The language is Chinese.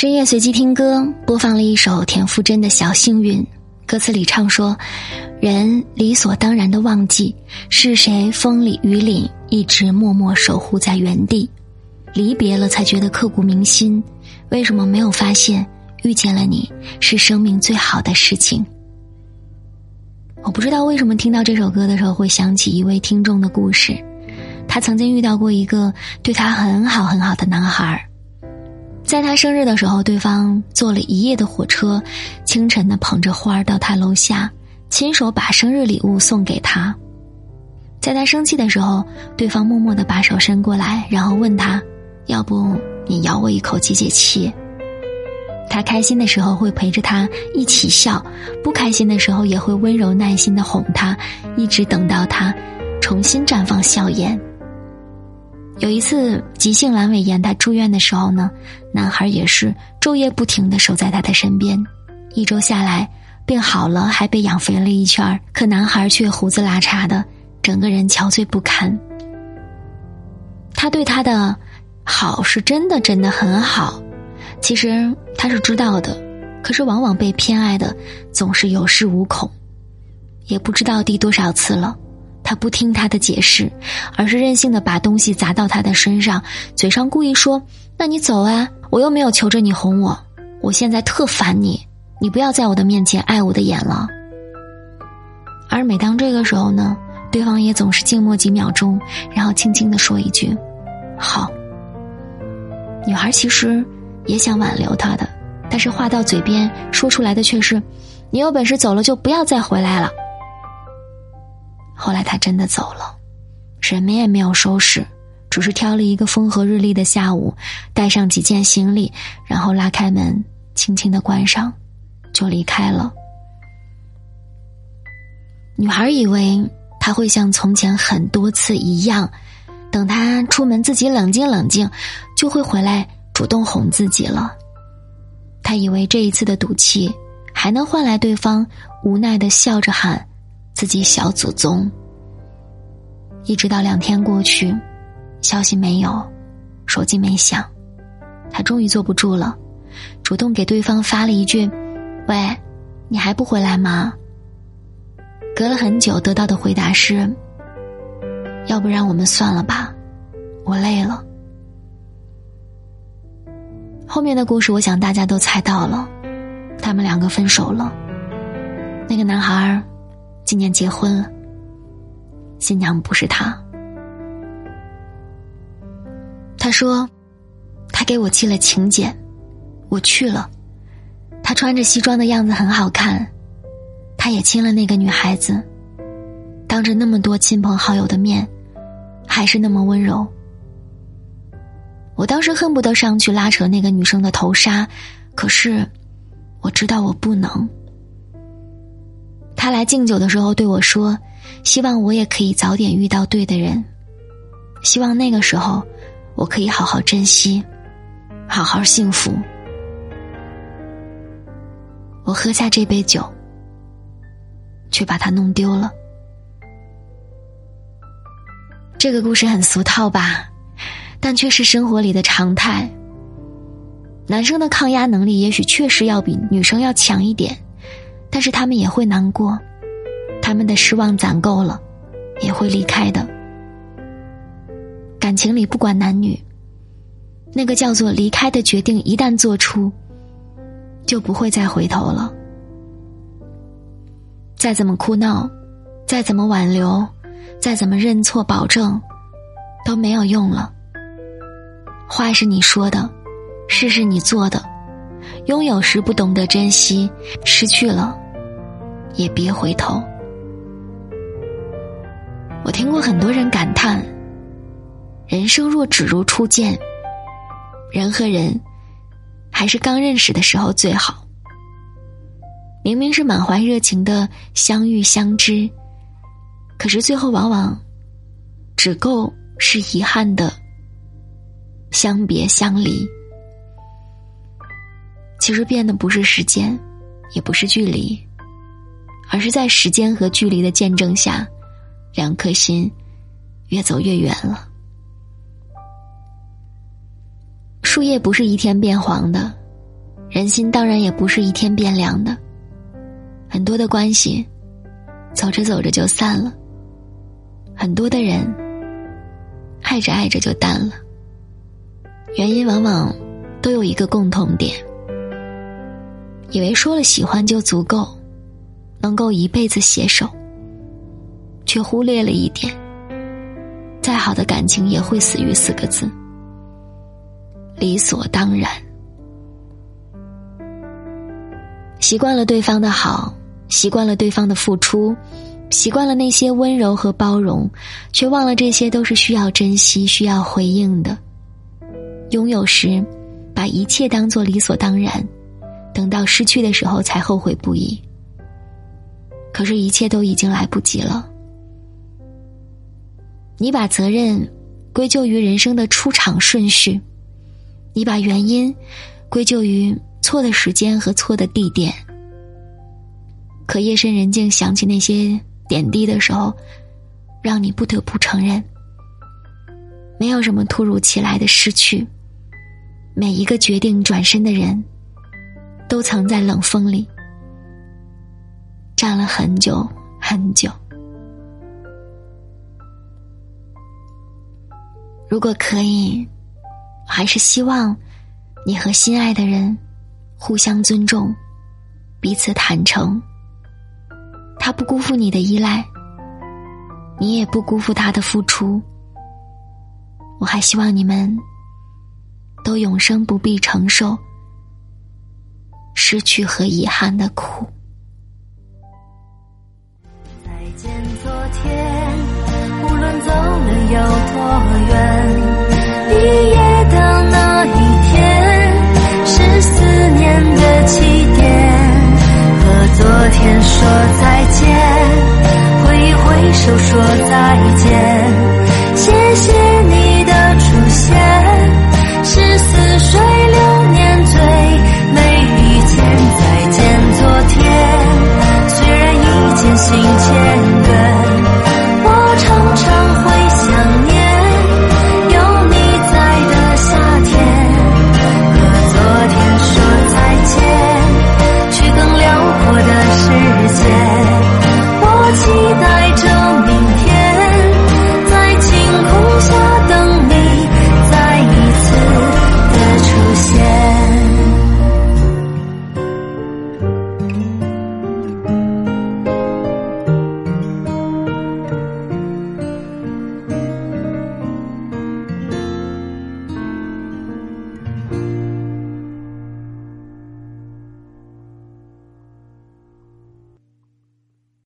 深夜随机听歌，播放了一首田馥甄的《小幸运》。歌词里唱说：“人理所当然的忘记是谁风里雨里一直默默守护在原地，离别了才觉得刻骨铭心。为什么没有发现遇见了你是生命最好的事情？”我不知道为什么听到这首歌的时候会想起一位听众的故事。他曾经遇到过一个对他很好很好的男孩儿在他生日的时候，对方坐了一夜的火车，清晨的捧着花儿到他楼下，亲手把生日礼物送给他。在他生气的时候，对方默默的把手伸过来，然后问他：“要不你咬我一口解解气？”他开心的时候会陪着他一起笑，不开心的时候也会温柔耐心的哄他，一直等到他重新绽放笑颜。有一次急性阑尾炎，他住院的时候呢，男孩也是昼夜不停的守在他的身边。一周下来，病好了，还被养肥了一圈可男孩却胡子拉碴的，整个人憔悴不堪。他对他的好是真的真的很好，其实他是知道的，可是往往被偏爱的总是有恃无恐，也不知道第多少次了。他不听他的解释，而是任性的把东西砸到他的身上，嘴上故意说：“那你走啊，我又没有求着你哄我，我现在特烦你，你不要在我的面前碍我的眼了。”而每当这个时候呢，对方也总是静默几秒钟，然后轻轻的说一句：“好。”女孩其实也想挽留他的，但是话到嘴边说出来的却是：“你有本事走了就不要再回来了。”后来他真的走了，什么也没有收拾，只是挑了一个风和日丽的下午，带上几件行李，然后拉开门，轻轻的关上，就离开了。女孩以为他会像从前很多次一样，等他出门自己冷静冷静，就会回来主动哄自己了。他以为这一次的赌气，还能换来对方无奈的笑着喊。自己小祖宗。一直到两天过去，消息没有，手机没响，他终于坐不住了，主动给对方发了一句：“喂，你还不回来吗？”隔了很久，得到的回答是：“要不然我们算了吧，我累了。”后面的故事，我想大家都猜到了，他们两个分手了。那个男孩儿。今年结婚了，新娘不是他。他说，他给我寄了请柬，我去了。他穿着西装的样子很好看，他也亲了那个女孩子，当着那么多亲朋好友的面，还是那么温柔。我当时恨不得上去拉扯那个女生的头纱，可是我知道我不能。他来敬酒的时候对我说：“希望我也可以早点遇到对的人，希望那个时候我可以好好珍惜，好好幸福。”我喝下这杯酒，却把它弄丢了。这个故事很俗套吧，但却是生活里的常态。男生的抗压能力也许确实要比女生要强一点。但是他们也会难过，他们的失望攒够了，也会离开的。感情里不管男女，那个叫做离开的决定一旦做出，就不会再回头了。再怎么哭闹，再怎么挽留，再怎么认错保证，都没有用了。话是你说的，事是你做的。拥有时不懂得珍惜，失去了，也别回头。我听过很多人感叹：人生若只如初见，人和人还是刚认识的时候最好。明明是满怀热情的相遇相知，可是最后往往只够是遗憾的相别相离。其实变的不是时间，也不是距离，而是在时间和距离的见证下，两颗心越走越远了。树叶不是一天变黄的，人心当然也不是一天变凉的，很多的关系走着走着就散了，很多的人爱着爱着就淡了。原因往往都有一个共同点：以为说了喜欢就足够，能够一辈子携手，却忽略了一点：再好的感情也会死于四个字——理所当然。习惯了对方的好，习惯了对方的付出，习惯了那些温柔和包容，却忘了这些都是需要珍惜、需要回应的。拥有时，把一切当作理所当然；等到失去的时候，才后悔不已。可是，一切都已经来不及了。你把责任归咎于人生的出场顺序，你把原因归咎于。错的时间和错的地点，可夜深人静想起那些点滴的时候，让你不得不承认，没有什么突如其来的失去。每一个决定转身的人，都藏在冷风里站了很久很久。如果可以，还是希望你和心爱的人。互相尊重，彼此坦诚。他不辜负你的依赖，你也不辜负他的付出。我还希望你们都永生不必承受失去和遗憾的苦。再见昨天无论走了有多远毕业的那一天是思念的起点和昨天说再见挥一挥手说再见。谢谢。前。